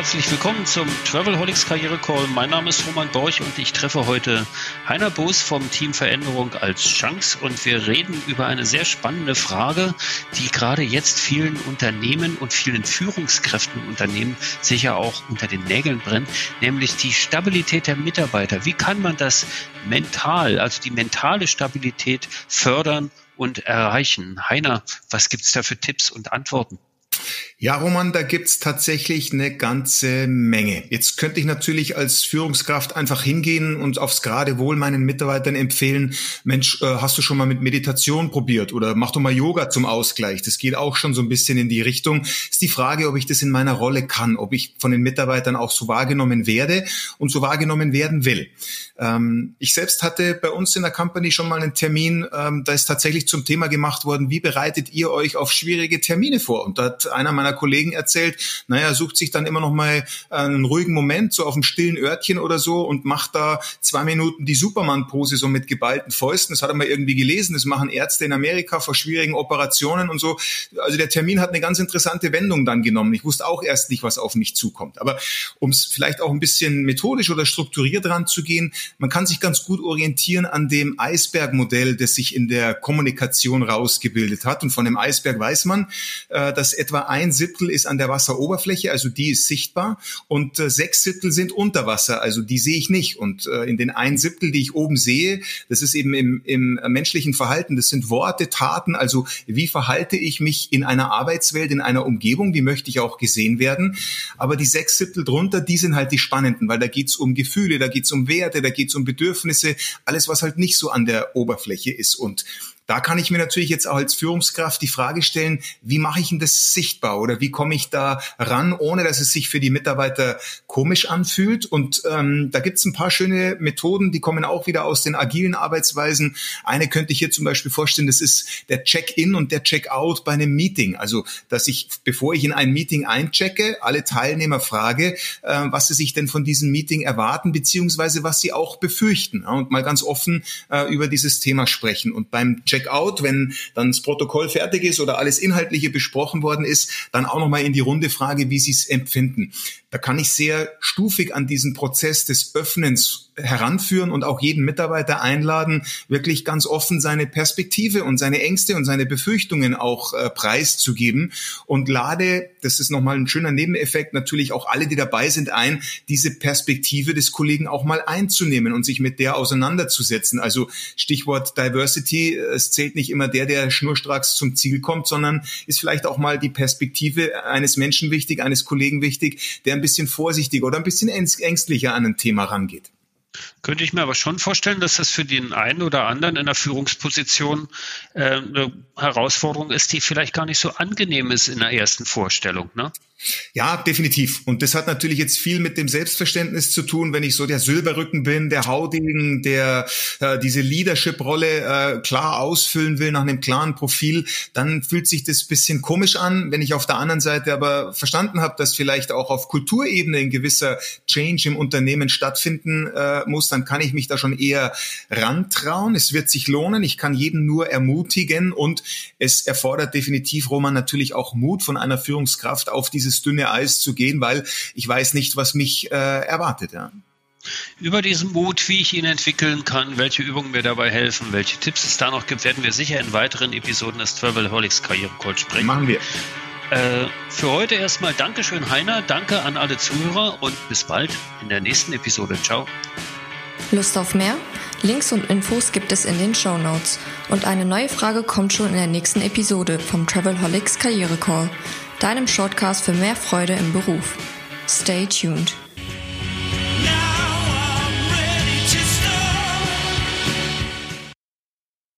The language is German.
Herzlich willkommen zum Travelholics Karriere Call. Mein Name ist Roman Borch und ich treffe heute Heiner Boos vom Team Veränderung als Chance und wir reden über eine sehr spannende Frage, die gerade jetzt vielen Unternehmen und vielen Führungskräften Unternehmen sicher auch unter den Nägeln brennt, nämlich die Stabilität der Mitarbeiter. Wie kann man das mental, also die mentale Stabilität fördern und erreichen? Heiner, was gibt's da für Tipps und Antworten? Ja, Roman, da gibt's tatsächlich eine ganze Menge. Jetzt könnte ich natürlich als Führungskraft einfach hingehen und aufs gerade Wohl meinen Mitarbeitern empfehlen, Mensch, äh, hast du schon mal mit Meditation probiert oder mach doch mal Yoga zum Ausgleich. Das geht auch schon so ein bisschen in die Richtung. Ist die Frage, ob ich das in meiner Rolle kann, ob ich von den Mitarbeitern auch so wahrgenommen werde und so wahrgenommen werden will. Ähm, ich selbst hatte bei uns in der Company schon mal einen Termin, ähm, da ist tatsächlich zum Thema gemacht worden, wie bereitet ihr euch auf schwierige Termine vor? Und da hat einer meiner Kollegen erzählt, naja, sucht sich dann immer noch mal einen ruhigen Moment, so auf dem stillen Örtchen oder so und macht da zwei Minuten die Superman-Pose so mit geballten Fäusten. Das hat er mal irgendwie gelesen. Das machen Ärzte in Amerika vor schwierigen Operationen und so. Also der Termin hat eine ganz interessante Wendung dann genommen. Ich wusste auch erst nicht, was auf mich zukommt. Aber um es vielleicht auch ein bisschen methodisch oder strukturiert ranzugehen, man kann sich ganz gut orientieren an dem Eisbergmodell, das sich in der Kommunikation rausgebildet hat. Und von dem Eisberg weiß man, äh, dass etwa ein Siebtel ist an der Wasseroberfläche, also die ist sichtbar, und äh, sechs Siebtel sind unter Wasser, also die sehe ich nicht. Und äh, in den ein Siebtel, die ich oben sehe, das ist eben im, im menschlichen Verhalten, das sind Worte, Taten, also wie verhalte ich mich in einer Arbeitswelt, in einer Umgebung, wie möchte ich auch gesehen werden. Aber die sechs Siebtel drunter, die sind halt die spannenden, weil da geht's um Gefühle, da geht's um Werte, da geht's um Bedürfnisse, alles, was halt nicht so an der Oberfläche ist. Und da kann ich mir natürlich jetzt auch als Führungskraft die Frage stellen, wie mache ich denn das sichtbar oder wie komme ich da ran, ohne dass es sich für die Mitarbeiter komisch anfühlt. Und ähm, da gibt es ein paar schöne Methoden, die kommen auch wieder aus den agilen Arbeitsweisen. Eine könnte ich hier zum Beispiel vorstellen, das ist der Check-in und der Check-out bei einem Meeting. Also, dass ich, bevor ich in ein Meeting einchecke, alle Teilnehmer frage, äh, was sie sich denn von diesem Meeting erwarten, beziehungsweise was sie auch befürchten. Ja, und mal ganz offen äh, über dieses Thema sprechen. Und beim Check Checkout, wenn dann das Protokoll fertig ist oder alles Inhaltliche besprochen worden ist, dann auch nochmal in die Runde frage, wie Sie es empfinden. Da kann ich sehr stufig an diesen Prozess des Öffnens heranführen und auch jeden Mitarbeiter einladen, wirklich ganz offen seine Perspektive und seine Ängste und seine Befürchtungen auch äh, preiszugeben und lade, das ist nochmal ein schöner Nebeneffekt, natürlich auch alle, die dabei sind, ein, diese Perspektive des Kollegen auch mal einzunehmen und sich mit der auseinanderzusetzen. Also Stichwort Diversity, es zählt nicht immer der, der schnurstracks zum Ziel kommt, sondern ist vielleicht auch mal die Perspektive eines Menschen wichtig, eines Kollegen wichtig, der ein bisschen vorsichtiger oder ein bisschen ängstlicher an ein Thema rangeht. Könnte ich mir aber schon vorstellen, dass das für den einen oder anderen in der Führungsposition äh, eine Herausforderung ist, die vielleicht gar nicht so angenehm ist in der ersten Vorstellung. Ne? Ja, definitiv. Und das hat natürlich jetzt viel mit dem Selbstverständnis zu tun, wenn ich so der Silberrücken bin, der Haudegen, der äh, diese Leadership-Rolle äh, klar ausfüllen will nach einem klaren Profil, dann fühlt sich das bisschen komisch an. Wenn ich auf der anderen Seite aber verstanden habe, dass vielleicht auch auf Kulturebene ein gewisser Change im Unternehmen stattfinden äh, muss, dann kann ich mich da schon eher rantrauen. Es wird sich lohnen. Ich kann jeden nur ermutigen und es erfordert definitiv, Roman, natürlich auch Mut von einer Führungskraft auf dieses dieses dünne Eis zu gehen, weil ich weiß nicht, was mich äh, erwartet. Ja. Über diesen Mut, wie ich ihn entwickeln kann, welche Übungen mir dabei helfen, welche Tipps es da noch gibt, werden wir sicher in weiteren Episoden des Travelholics Karriere Coach sprechen. Machen wir. Äh, für heute erstmal Dankeschön, Heiner. Danke an alle Zuhörer und bis bald in der nächsten Episode. Ciao. Lust auf mehr? Links und Infos gibt es in den Show Notes. Und eine neue Frage kommt schon in der nächsten Episode vom Travelholics Karriere Call deinem Shortcast für mehr Freude im Beruf. Stay tuned.